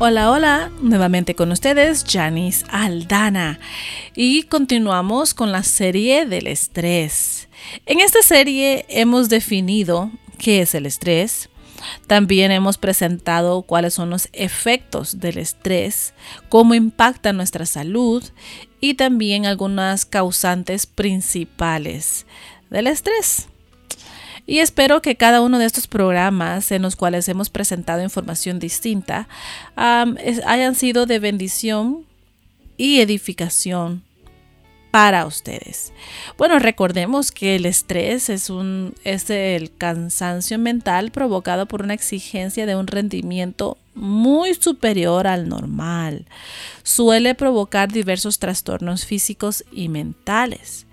Hola, hola, nuevamente con ustedes, Janice Aldana. Y continuamos con la serie del estrés. En esta serie hemos definido qué es el estrés. También hemos presentado cuáles son los efectos del estrés, cómo impacta nuestra salud y también algunas causantes principales del estrés. Y espero que cada uno de estos programas en los cuales hemos presentado información distinta hayan sido de bendición y edificación para ustedes. Bueno, recordemos que el estrés es, un, es el cansancio mental provocado por una exigencia de un rendimiento muy superior al normal. Suele provocar diversos trastornos físicos y mentales.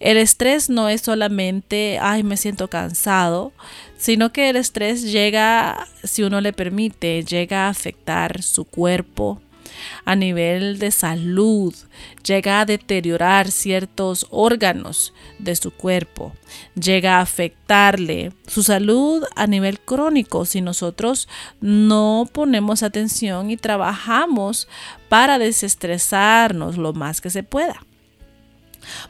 El estrés no es solamente, ay, me siento cansado, sino que el estrés llega, si uno le permite, llega a afectar su cuerpo, a nivel de salud, llega a deteriorar ciertos órganos de su cuerpo, llega a afectarle su salud a nivel crónico si nosotros no ponemos atención y trabajamos para desestresarnos lo más que se pueda.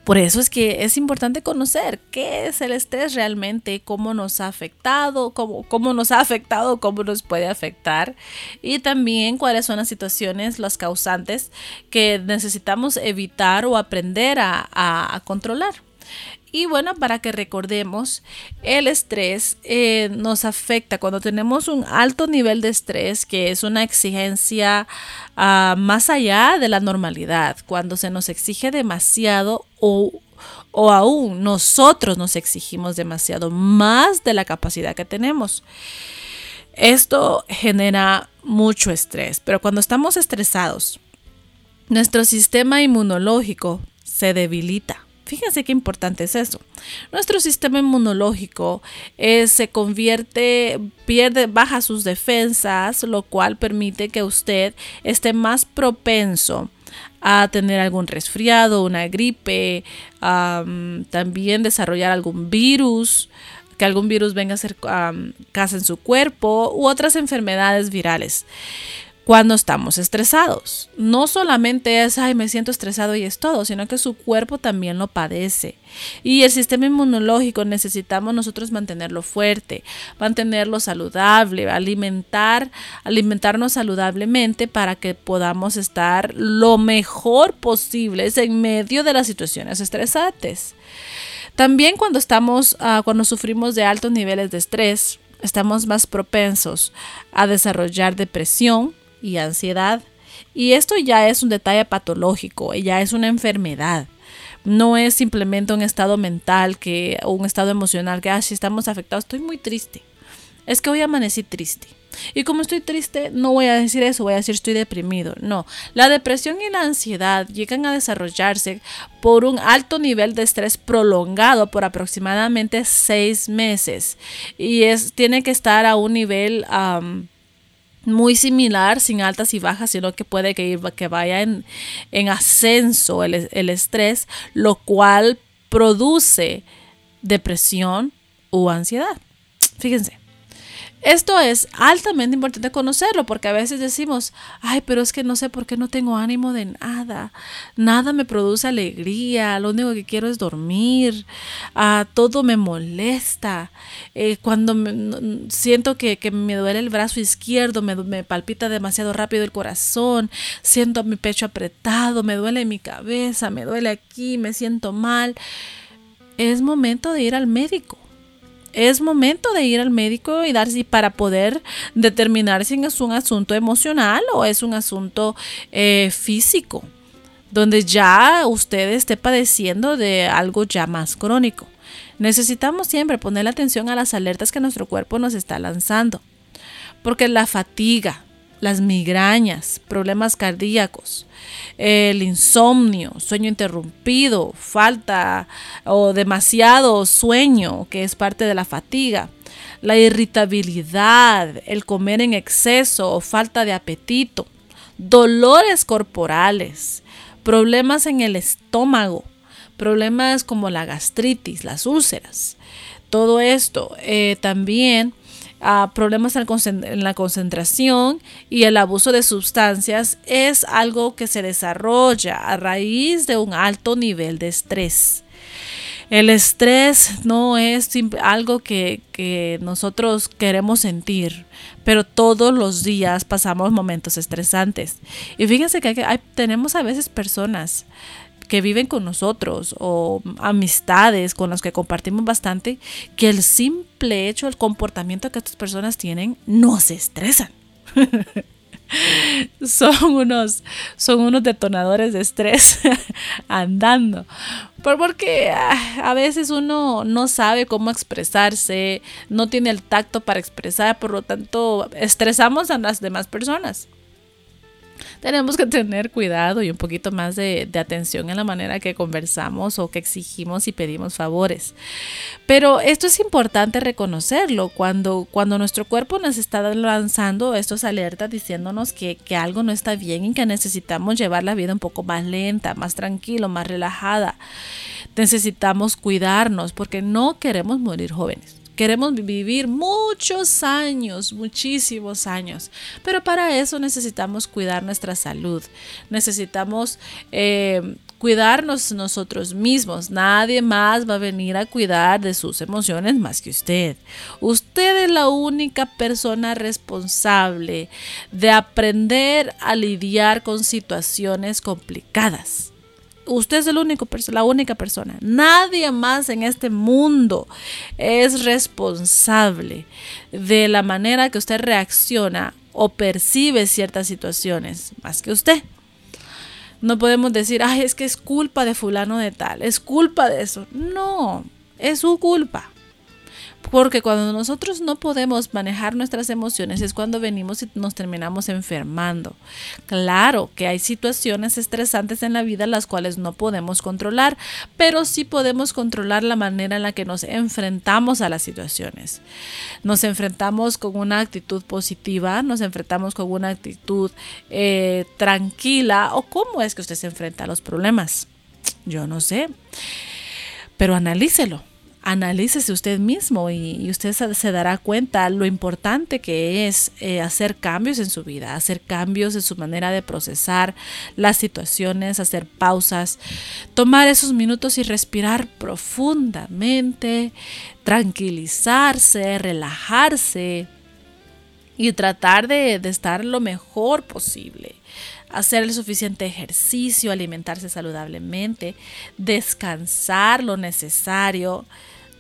Por eso es que es importante conocer qué es el estrés realmente, cómo nos ha afectado, cómo, cómo nos ha afectado, cómo nos puede afectar y también cuáles son las situaciones, las causantes que necesitamos evitar o aprender a, a controlar. Y bueno, para que recordemos, el estrés eh, nos afecta cuando tenemos un alto nivel de estrés, que es una exigencia ah, más allá de la normalidad, cuando se nos exige demasiado o, o aún nosotros nos exigimos demasiado más de la capacidad que tenemos. Esto genera mucho estrés, pero cuando estamos estresados, nuestro sistema inmunológico se debilita Fíjense qué importante es eso. Nuestro sistema inmunológico eh, se convierte, pierde, baja sus defensas, lo cual permite que usted esté más propenso a tener algún resfriado, una gripe, también desarrollar algún virus, que algún virus venga a hacer casa en su cuerpo u otras enfermedades virales cuando estamos estresados. No solamente es, ay, me siento estresado y es todo, sino que su cuerpo también lo padece. Y el sistema inmunológico necesitamos nosotros mantenerlo fuerte, mantenerlo saludable, alimentar, alimentarnos saludablemente para que podamos estar lo mejor posible en medio de las situaciones estresantes. También cuando estamos, ah, cuando sufrimos de altos niveles de estrés, estamos más propensos a desarrollar depresión, y ansiedad. Y esto ya es un detalle patológico, ya es una enfermedad. No es simplemente un estado mental que, o un estado emocional que, ah, si estamos afectados, estoy muy triste. Es que hoy amanecí triste. Y como estoy triste, no voy a decir eso, voy a decir estoy deprimido. No, la depresión y la ansiedad llegan a desarrollarse por un alto nivel de estrés prolongado por aproximadamente seis meses. Y es, tiene que estar a un nivel muy similar, sin altas y bajas, sino que puede que, que vaya en, ascenso el, el estrés, lo cual produce depresión o ansiedad. Fíjense. Esto es altamente importante conocerlo porque a veces decimos, ay, pero es que no sé por qué no tengo ánimo de nada, nada me produce alegría, lo único que quiero es dormir, ah, todo me molesta, eh, cuando siento que, me duele el brazo izquierdo, me, me palpita demasiado rápido el corazón, siento mi pecho apretado, me duele mi cabeza, me duele aquí, me siento mal, es momento de ir al médico es momento de ir al médico y dar para poder determinar si es un asunto emocional o es un asunto eh, físico. donde ya usted esté padeciendo de algo ya más crónico. Necesitamos siempre poner atención a las alertas que nuestro cuerpo nos está lanzando, porque la fatiga, las migrañas, problemas cardíacos, el insomnio, sueño interrumpido, falta o demasiado sueño, que es parte de la fatiga, la irritabilidad, el comer en exceso o falta de apetito, dolores corporales, problemas en el estómago, problemas como la gastritis, las úlceras. Todo esto eh, también problemas en la concentración y el abuso de sustancias es algo que se desarrolla a raíz de un alto nivel de estrés. El estrés no es algo que, nosotros queremos sentir, pero todos los días pasamos momentos estresantes. Y fíjense que tenemos a veces personas que viven con nosotros o amistades con las que compartimos bastante, que el simple hecho, el comportamiento que estas personas tienen, nos estresan. son unos, son unos detonadores de estrés andando. Porque ah, a veces uno no sabe cómo expresarse, no tiene el tacto para expresar, por lo tanto estresamos a las demás personas tenemos que tener cuidado y un poquito más de, atención en la manera que conversamos o que exigimos y pedimos favores. Pero esto es importante reconocerlo cuando, cuando nuestro cuerpo nos está lanzando estos alertas diciéndonos que, que algo no está bien y que necesitamos llevar la vida un poco más lenta, más tranquilo, más relajada. Necesitamos cuidarnos porque no queremos morir jóvenes. Queremos vivir muchos años, muchísimos años, pero para eso necesitamos cuidar nuestra salud, necesitamos eh, cuidarnos nosotros mismos. Nadie más va a venir a cuidar de sus emociones más que usted. Usted es la única persona responsable de aprender a lidiar con situaciones complicadas. Usted es el único, la única persona. Nadie más en este mundo es responsable de la manera que usted reacciona o percibe ciertas situaciones, más que usted. No podemos decir, ay, es que es culpa de fulano de tal, es culpa de eso. No, es su culpa. Porque cuando nosotros no podemos manejar nuestras emociones es cuando venimos y nos terminamos enfermando. Claro que hay situaciones estresantes en la vida las cuales no podemos controlar, pero sí podemos controlar la manera en la que nos enfrentamos a las situaciones. Nos enfrentamos con una actitud positiva, nos enfrentamos con una actitud eh, tranquila o cómo es que usted se enfrenta a los problemas. Yo no sé, pero analícelo analícese usted mismo y, usted se, dará cuenta lo importante que es eh, hacer cambios en su vida, hacer cambios en su manera de procesar las situaciones, hacer pausas, tomar esos minutos y respirar profundamente, tranquilizarse, relajarse y tratar de, de estar lo mejor posible hacer el suficiente ejercicio, alimentarse saludablemente, descansar lo necesario,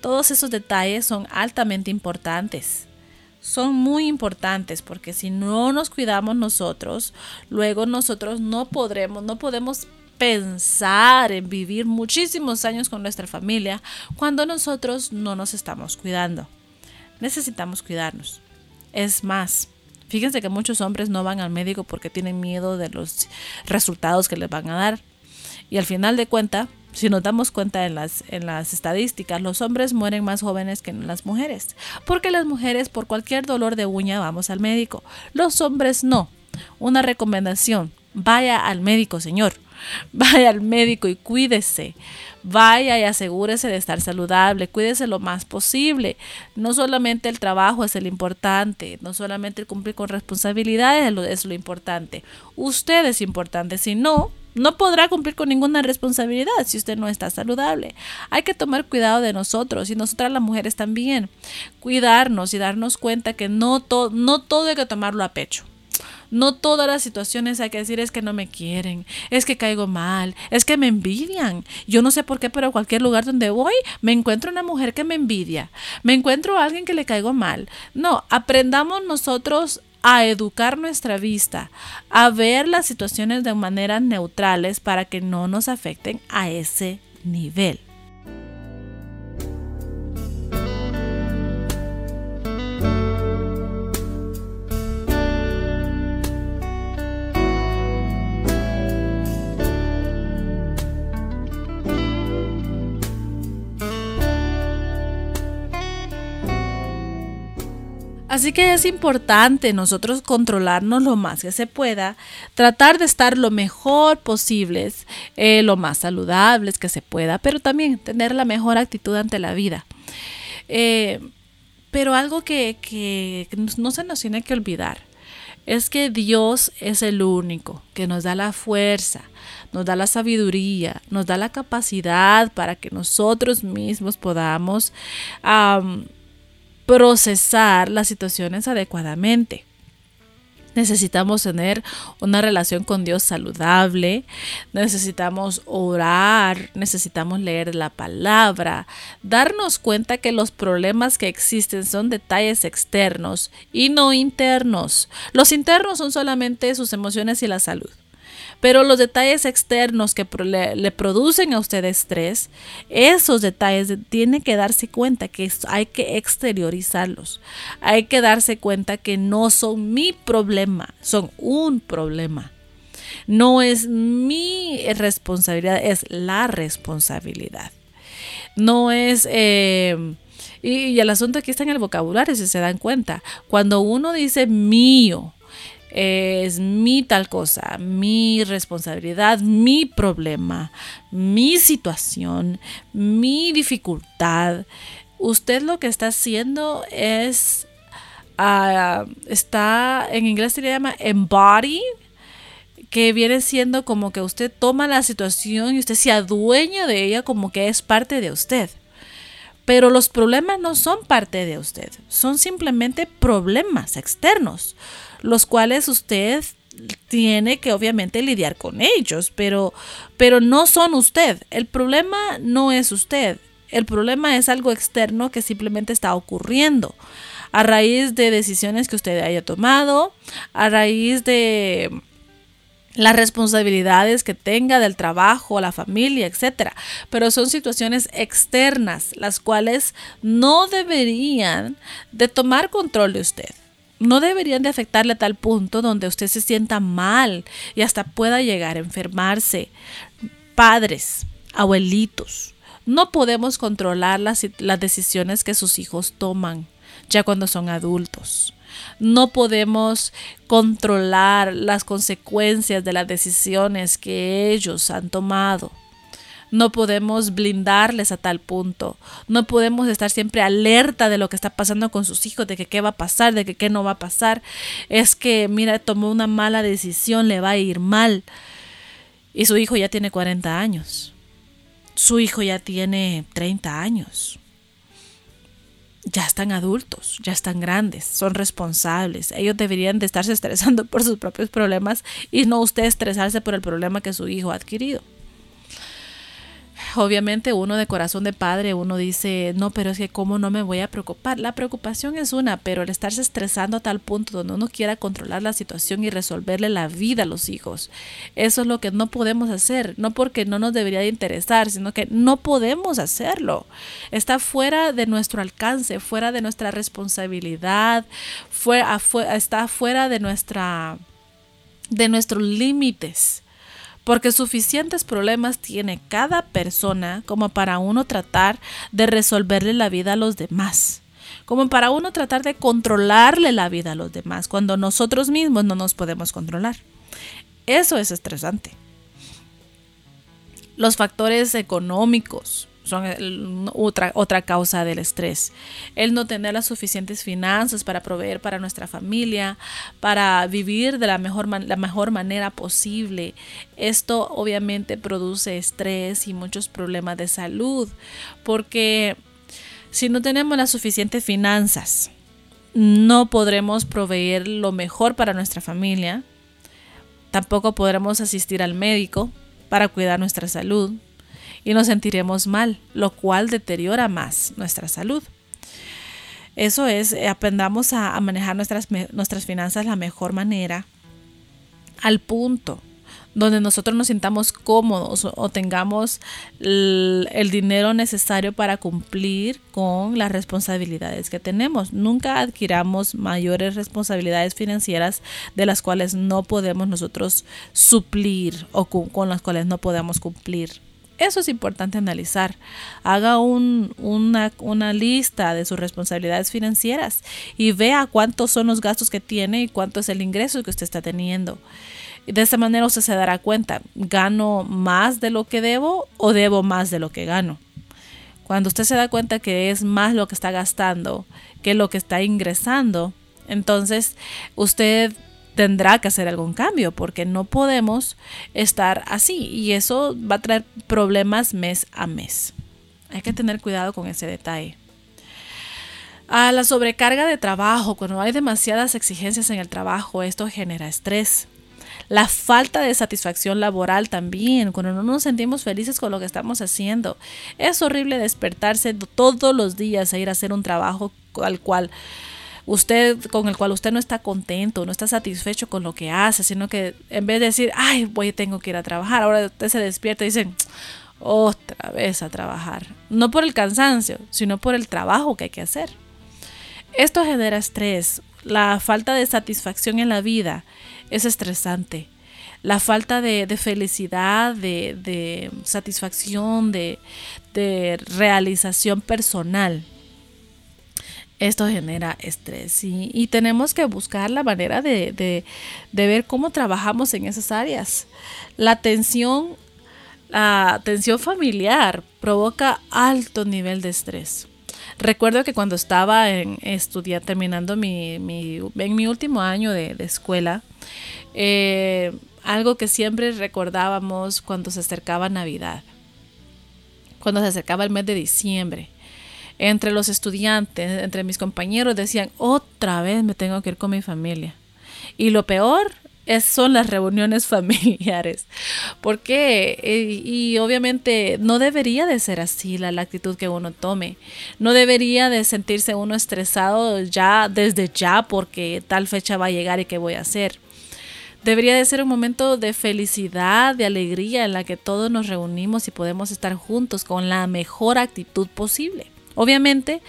todos esos detalles son altamente importantes. Son muy importantes porque si no nos cuidamos nosotros, luego nosotros no podremos, no podemos pensar en vivir muchísimos años con nuestra familia cuando nosotros no nos estamos cuidando. Necesitamos cuidarnos. Es más, fíjense que muchos hombres no van al médico porque tienen miedo de los resultados que les van a dar. Y al final de cuenta, si nos damos cuenta en las, en las estadísticas, los hombres mueren más jóvenes que las mujeres, porque las mujeres por cualquier dolor de uña vamos al médico, los hombres no. Una recomendación, vaya al médico, señor. Vaya al médico y cuídese. Vaya y asegúrese de estar saludable. Cuídese lo más posible. No solamente el trabajo es el importante. No solamente el cumplir con responsabilidades es lo, importante. Usted es importante. Si no, no podrá cumplir con ninguna responsabilidad si usted no está saludable. Hay que tomar cuidado de nosotros y nosotras las mujeres también. Cuidarnos y darnos cuenta que no, no todo hay que tomarlo a pecho. No todas las situaciones hay que decir es que no me quieren, es que caigo mal, es que me envidian. Yo no sé por qué, pero a cualquier lugar donde voy me encuentro una mujer que me envidia, me encuentro a alguien que le caigo mal. No, aprendamos nosotros a educar nuestra vista, a ver las situaciones de manera neutrales para que no nos afecten a ese nivel. Así que es importante nosotros controlarnos lo más que se pueda, tratar de estar lo mejor posible, eh, lo más saludables que se pueda, pero también tener la mejor actitud ante la vida. Eh, pero algo que no se nos tiene que olvidar es que Dios es el único que nos da la fuerza, nos da la sabiduría, nos da la capacidad para que nosotros mismos podamos procesar las situaciones adecuadamente. Necesitamos tener una relación con Dios saludable, necesitamos orar, necesitamos leer la palabra, darnos cuenta que los problemas que existen son detalles externos y no internos. Los internos son solamente sus emociones y la salud. Pero los detalles externos que le, producen a usted estrés, esos detalles tiene que darse cuenta que hay que exteriorizarlos. Hay que darse cuenta que no son mi problema, son un problema. No es mi responsabilidad, es la responsabilidad. No es... Eh, y, el asunto aquí está en el vocabulario, si se dan cuenta. Cuando uno dice mío, es mi tal cosa, mi responsabilidad, mi problema, mi situación, mi dificultad. Usted lo que está haciendo es, ah, está, en inglés se le llama embody, que viene siendo como que usted toma la situación y usted se adueña de ella como que es parte de usted. Pero los problemas no son parte de usted, son simplemente problemas externos los cuales usted tiene que obviamente lidiar con ellos, pero, pero no son usted. El problema no es usted. El problema es algo externo que simplemente está ocurriendo a raíz de decisiones que usted haya tomado, a raíz de las responsabilidades que tenga del trabajo, la familia, etc. Pero son situaciones externas, las cuales no deberían de tomar control de usted no deberían de afectarle a tal punto donde usted se sienta mal y hasta pueda llegar a enfermarse. Padres, abuelitos, no podemos controlar las, las decisiones que sus hijos toman ya cuando son adultos. No podemos controlar las consecuencias de las decisiones que ellos han tomado. No podemos blindarles a tal punto. No podemos estar siempre alerta de lo que está pasando con sus hijos, de que qué va a pasar, de que qué no va a pasar. Es que, mira, tomó una mala decisión, le va a ir mal. Y su hijo ya tiene 40 años. Su hijo ya tiene 30 años. Ya están adultos, ya están grandes, son responsables. Ellos deberían de estarse estresando por sus propios problemas y no usted estresarse por el problema que su hijo ha adquirido obviamente uno de corazón de padre, uno dice, no, pero es que cómo no me voy a preocupar. La preocupación es una, pero el estarse estresando a tal punto donde uno quiera controlar la situación y resolverle la vida a los hijos, eso es lo que no podemos hacer, no porque no nos debería de interesar, sino que no podemos hacerlo. Está fuera de nuestro alcance, fuera de nuestra responsabilidad, fuera, está fuera de nuestra de nuestros límites porque suficientes problemas tiene cada persona como para uno tratar de resolverle la vida a los demás, como para uno tratar de controlarle la vida a los demás, cuando nosotros mismos no nos podemos controlar. Eso es estresante. Los factores económicos, son otra, otra causa del estrés. El no tener las suficientes finanzas para proveer para nuestra familia, para vivir de la mejor, la mejor manera posible. Esto obviamente produce estrés y muchos problemas de salud, porque si no tenemos las suficientes finanzas, no podremos proveer lo mejor para nuestra familia. Tampoco podremos asistir al médico para cuidar nuestra salud y nos sentiremos mal, lo cual deteriora más nuestra salud. Eso es, eh, aprendamos a, manejar nuestras, nuestras finanzas de la mejor manera, al punto donde nosotros nos sintamos cómodos o, tengamos el, dinero necesario para cumplir con las responsabilidades que tenemos. Nunca adquiramos mayores responsabilidades financieras de las cuales no podemos nosotros suplir o con, las cuales no podemos cumplir. Eso es importante analizar. Haga una, una, lista de sus responsabilidades financieras y vea cuántos son los gastos que tiene y cuánto es el ingreso que usted está teniendo. De esa manera usted se dará cuenta, ¿gano más de lo que debo o debo más de lo que gano? Cuando usted se da cuenta que es más lo que está gastando que lo que está ingresando, entonces usted tendrá que hacer algún cambio porque no podemos estar así y eso va a traer problemas mes a mes. Hay que tener cuidado con ese detalle. A la sobrecarga de trabajo, cuando hay demasiadas exigencias en el trabajo, esto genera estrés. La falta de satisfacción laboral también, cuando no nos sentimos felices con lo que estamos haciendo. Es horrible despertarse todos los días e ir a hacer un trabajo al cual usted con el cual usted no está contento, no está satisfecho con lo que hace, sino que en vez de decir, ay, voy, tengo que ir a trabajar, ahora usted se despierta y dice, otra vez a trabajar. No por el cansancio, sino por el trabajo que hay que hacer. Esto genera estrés, la falta de satisfacción en la vida es estresante. La falta de, felicidad, de, satisfacción, de, realización personal. Esto genera estrés y, tenemos que buscar la manera de, ver cómo trabajamos en esas áreas. La tensión, la tensión familiar provoca alto nivel de estrés. Recuerdo que cuando estaba en estudiar, terminando mi, mi, en mi último año de, de escuela, eh, algo que siempre recordábamos cuando se acercaba Navidad, cuando se acercaba el mes de diciembre. Entre los estudiantes, entre mis compañeros decían, otra vez me tengo que ir con mi familia. Y lo peor es, son las reuniones familiares. Porque, y, y, obviamente no debería de ser así la, la, actitud que uno tome. No debería de sentirse uno estresado ya desde ya porque tal fecha va a llegar y qué voy a hacer. Debería de ser un momento de felicidad, de alegría en la que todos nos reunimos y podemos estar juntos con la mejor actitud posible. Obviamente,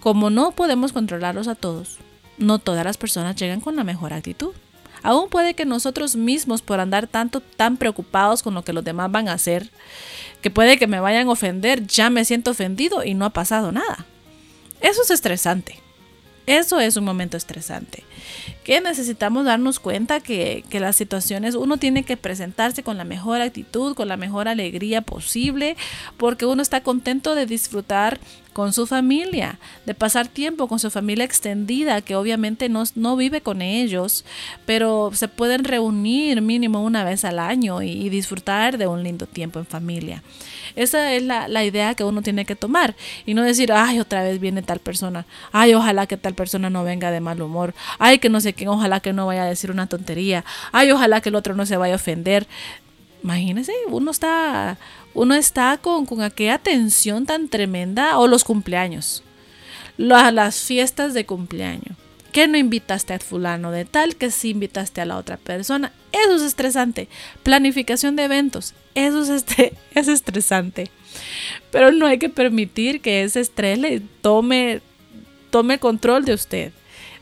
como no podemos controlarlos a todos, no todas las personas llegan con la mejor actitud. Aún puede que nosotros mismos, por andar tanto tan preocupados con lo que los demás van a hacer, que puede que me vayan a ofender, ya me siento ofendido y no ha pasado nada. Eso es estresante. Eso es un momento estresante. Que necesitamos darnos cuenta que, que, las situaciones uno tiene que presentarse con la mejor actitud, con la mejor alegría posible, porque uno está contento de disfrutar con su familia, de pasar tiempo con su familia extendida, que obviamente no, no vive con ellos, pero se pueden reunir mínimo una vez al año y, disfrutar de un lindo tiempo en familia. Esa es la, la, idea que uno tiene que tomar y no decir, ay, otra vez viene tal persona, ay, ojalá que tal persona no venga de mal humor, ay, que no sé quién, ojalá que no vaya a decir una tontería, ay, ojalá que el otro no se vaya a ofender. Imagínense, uno está, uno está con, con aquella tensión tan tremenda, o los cumpleaños, las fiestas de cumpleaños. Que no invitaste a fulano de tal, que sí invitaste a la otra persona. Eso es estresante. Planificación de eventos. Eso es, este, es estresante. Pero no hay que permitir que ese estrés le tome, tome control de usted.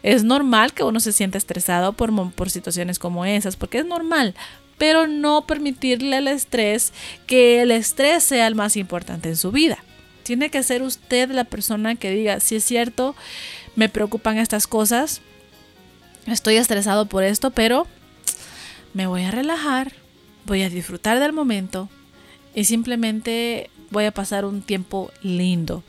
Es normal que uno se sienta estresado por, por situaciones como esas, porque es normal pero no permitirle al estrés que el estrés sea el más importante en su vida. Tiene que ser usted la persona que diga, si es cierto, me preocupan estas cosas, estoy estresado por esto, pero me voy a relajar, voy a disfrutar del momento y simplemente voy a pasar un tiempo lindo.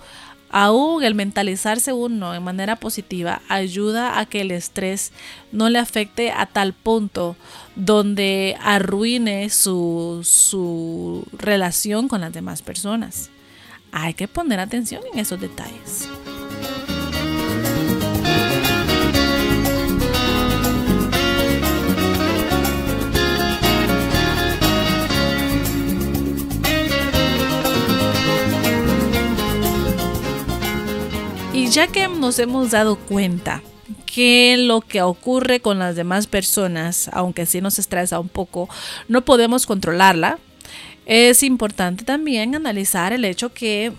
Aún el mentalizarse uno de manera positiva ayuda a que el estrés no le afecte a tal punto donde arruine su, su relación con las demás personas. Hay que poner atención en esos detalles. Ya que nos hemos dado cuenta que lo que ocurre con las demás personas, aunque sí nos estresa un poco, no podemos controlarla, es importante también analizar el hecho que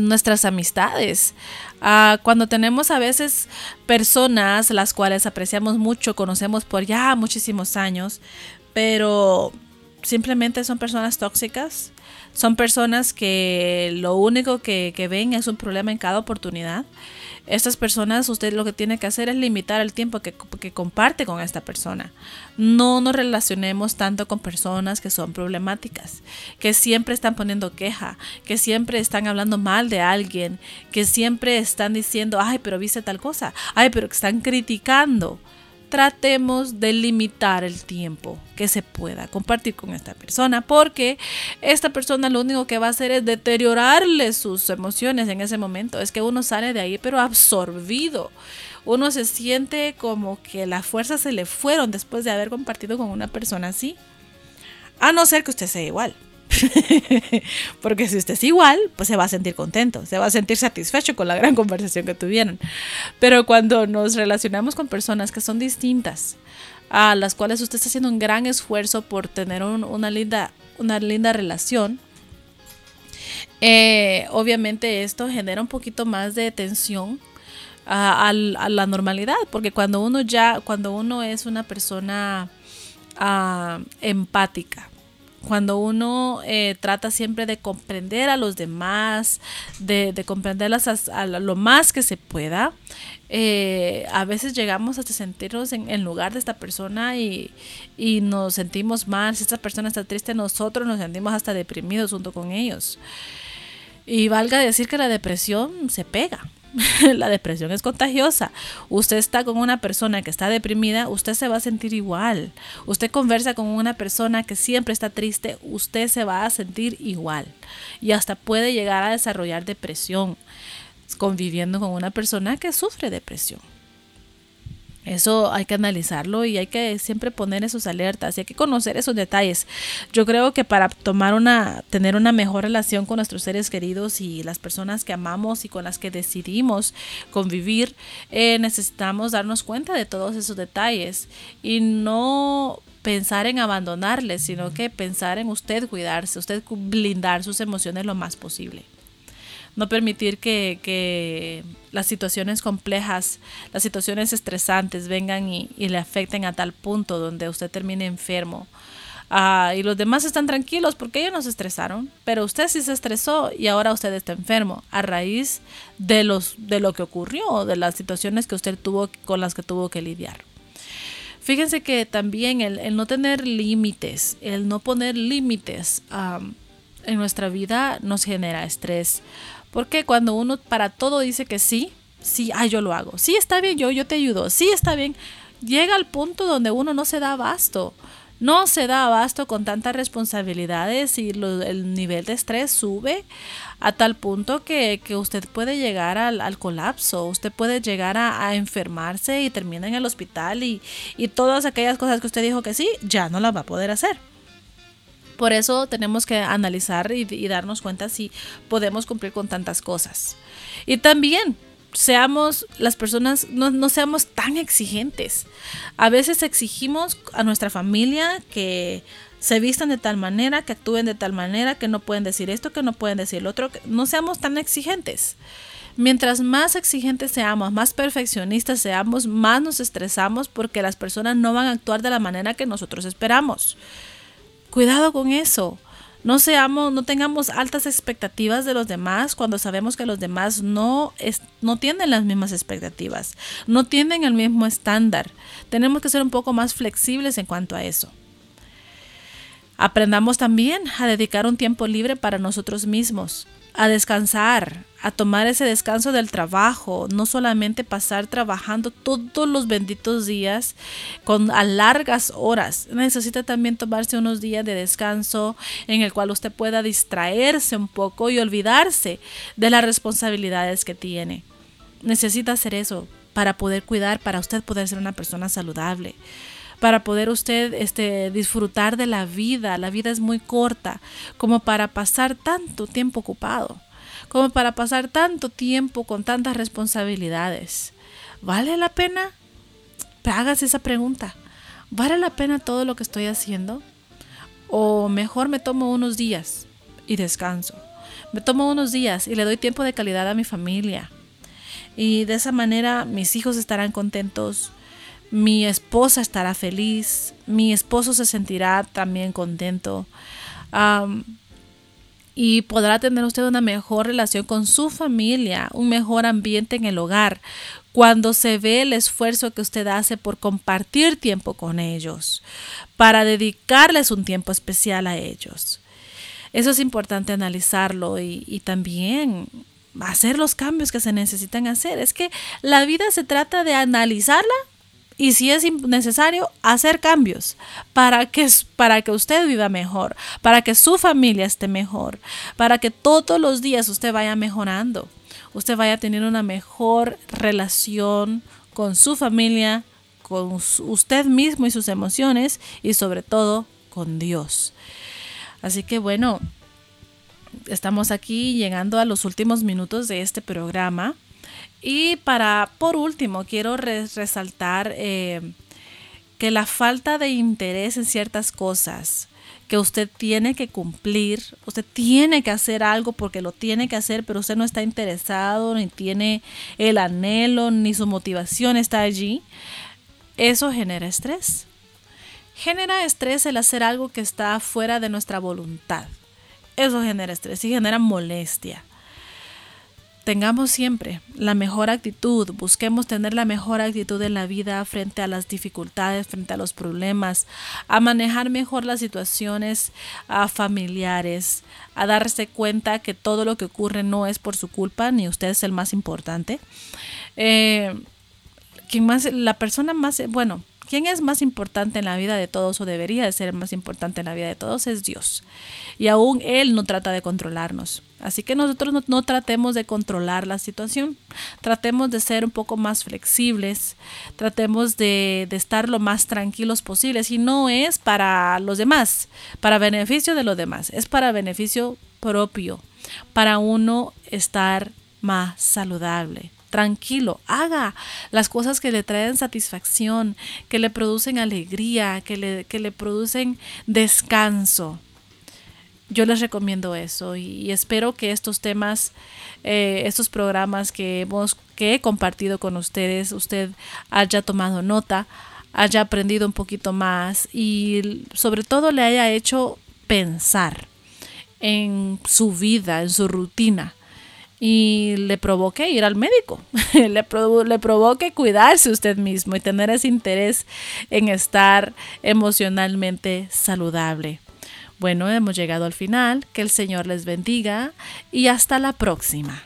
nuestras amistades, ah, cuando tenemos a veces personas las cuales apreciamos mucho, conocemos por ya muchísimos años, pero simplemente son personas tóxicas, son personas que lo único que, ven es un problema en cada oportunidad. Estas personas, usted lo que tiene que hacer es limitar el tiempo que, comparte con esta persona. No nos relacionemos tanto con personas que son problemáticas, que siempre están poniendo queja, que siempre están hablando mal de alguien, que siempre están diciendo, ay, pero viste tal cosa, ay, pero que están criticando tratemos de limitar el tiempo que se pueda compartir con esta persona, porque esta persona lo único que va a hacer es deteriorarle sus emociones en ese momento. Es que uno sale de ahí pero absorbido. Uno se siente como que las fuerzas se le fueron después de haber compartido con una persona así. A no ser que usted sea igual. Porque si usted es igual, pues se va a sentir contento, se va a sentir satisfecho con la gran conversación que tuvieron. Pero cuando nos relacionamos con personas que son distintas, a las cuales usted está haciendo un gran esfuerzo por tener una, linda, una linda relación, eh, obviamente esto genera un poquito más de tensión a, la normalidad, porque cuando uno ya, cuando uno es una persona ah, empática, cuando uno eh, trata siempre de comprender a los demás, de, de comprenderlas a, lo más que se pueda, eh, a veces llegamos hasta sentirnos en, lugar de esta persona y, y, nos sentimos mal. Si esta persona está triste, nosotros nos sentimos hasta deprimidos junto con ellos. Y valga decir que la depresión se pega. la depresión es contagiosa. Usted está con una persona que está deprimida, usted se va a sentir igual. Usted conversa con una persona que siempre está triste, usted se va a sentir igual. Y hasta puede llegar a desarrollar depresión conviviendo con una persona que sufre depresión. Eso hay que analizarlo y hay que siempre poner esos alertas y hay que conocer esos detalles. Yo creo que para tomar una, tener una mejor relación con nuestros seres queridos y las personas que amamos y con las que decidimos convivir, eh, necesitamos darnos cuenta de todos esos detalles y no pensar en abandonarles, sino que pensar en usted cuidarse, usted blindar sus emociones lo más posible no permitir que, las situaciones complejas, las situaciones estresantes vengan y, le afecten a tal punto donde usted termine enfermo. Ah, y los demás están tranquilos porque ellos no se estresaron, pero usted sí se estresó y ahora usted está enfermo a raíz de, los, de lo que ocurrió, de las situaciones que usted tuvo con las que tuvo que lidiar. Fíjense que también el, no tener límites, el no poner límites en nuestra vida nos genera estrés. Porque cuando uno para todo dice que sí, sí, ah, yo lo hago. Sí, está bien, yo, yo te ayudo. Sí, está bien. Llega al punto donde uno no se da abasto. No se da abasto con tantas responsabilidades y el nivel de estrés sube a tal punto que, usted puede llegar al, colapso, usted puede llegar a, enfermarse y termina en el hospital y, y todas aquellas cosas que usted dijo que sí, ya no las va a poder hacer. Por eso tenemos que analizar y, darnos cuenta si podemos cumplir con tantas cosas. Y también seamos las personas, no, no, seamos tan exigentes. A veces exigimos a nuestra familia que se vistan de tal manera, que actúen de tal manera, que no pueden decir esto, que no pueden decir lo otro. no seamos tan exigentes. Mientras más exigentes seamos, más perfeccionistas seamos, más nos estresamos porque las personas no van a actuar de la manera que nosotros esperamos. Cuidado con eso. No seamos, no tengamos altas expectativas de los demás cuando sabemos que los demás no, no tienen las mismas expectativas, no tienen el mismo estándar. Tenemos que ser un poco más flexibles en cuanto a eso. Aprendamos también a dedicar un tiempo libre para nosotros mismos a descansar, a tomar ese descanso del trabajo, no solamente pasar trabajando todos los benditos días con a largas horas. Necesita también tomarse unos días de descanso en el cual usted pueda distraerse un poco y olvidarse de las responsabilidades que tiene. Necesita hacer eso para poder cuidar, para usted poder ser una persona saludable para poder usted este, disfrutar de la vida. La vida es muy corta como para pasar tanto tiempo ocupado. Como para pasar tanto tiempo con tantas responsabilidades. ¿Vale la pena? Hagas esa pregunta. ¿Vale la pena todo lo que estoy haciendo? O mejor me tomo unos días y descanso. Me tomo unos días y le doy tiempo de calidad a mi familia. Y de esa manera mis hijos estarán contentos, mi esposa estará feliz, mi esposo se sentirá también contento. Y podrá tener usted una mejor relación con su familia, un mejor ambiente en el hogar, cuando se ve el esfuerzo que usted hace por compartir tiempo con ellos, para dedicarles un tiempo especial a ellos. Eso es importante analizarlo y, y también hacer los cambios que se necesitan hacer. Es que la vida se trata de analizarla y si es necesario hacer cambios para que, para que usted viva mejor, para que su familia esté mejor, para que todos los días usted vaya mejorando, usted vaya tener una mejor relación con su familia, con usted mismo y sus emociones y sobre todo con Dios. Así que bueno, estamos aquí llegando a los últimos minutos de este programa. Y para, por último, quiero resaltar eh, que la falta de interés en ciertas cosas que usted tiene que cumplir, usted tiene que hacer algo porque lo tiene que hacer, pero usted no está interesado, ni tiene el anhelo, ni su motivación está allí, eso genera estrés. Genera estrés el hacer algo que está fuera de nuestra voluntad. Eso genera estrés y genera molestia. Tengamos siempre la mejor actitud, busquemos tener la mejor actitud en la vida frente a las dificultades, frente a los problemas, a manejar mejor las situaciones familiares, a darse cuenta que todo lo que ocurre no es por su culpa, ni usted es el más importante. Eh, más, la persona más, bueno, ¿Quién es más importante en la vida de todos o debería de ser más importante en la vida de todos? Es Dios. Y aún Él no trata de controlarnos. Así que nosotros no, tratemos de controlar la situación. Tratemos de ser un poco más flexibles. Tratemos de, de estar lo más tranquilos posibles. Y no es para los demás, para beneficio de los demás. Es para beneficio propio. Para uno estar más saludable tranquilo, haga las cosas que le traen satisfacción, que le producen alegría, que le, que le producen descanso. Yo les recomiendo eso y, espero que estos temas, eh, estos programas que, hemos, que he compartido con ustedes, usted haya tomado nota, haya aprendido un poquito más y sobre todo le haya hecho pensar en su vida, en su rutina y le provoque ir al médico, le, le provoque cuidarse usted mismo y tener ese interés en estar emocionalmente saludable. Bueno, hemos llegado al final, que el Señor les bendiga y hasta la próxima.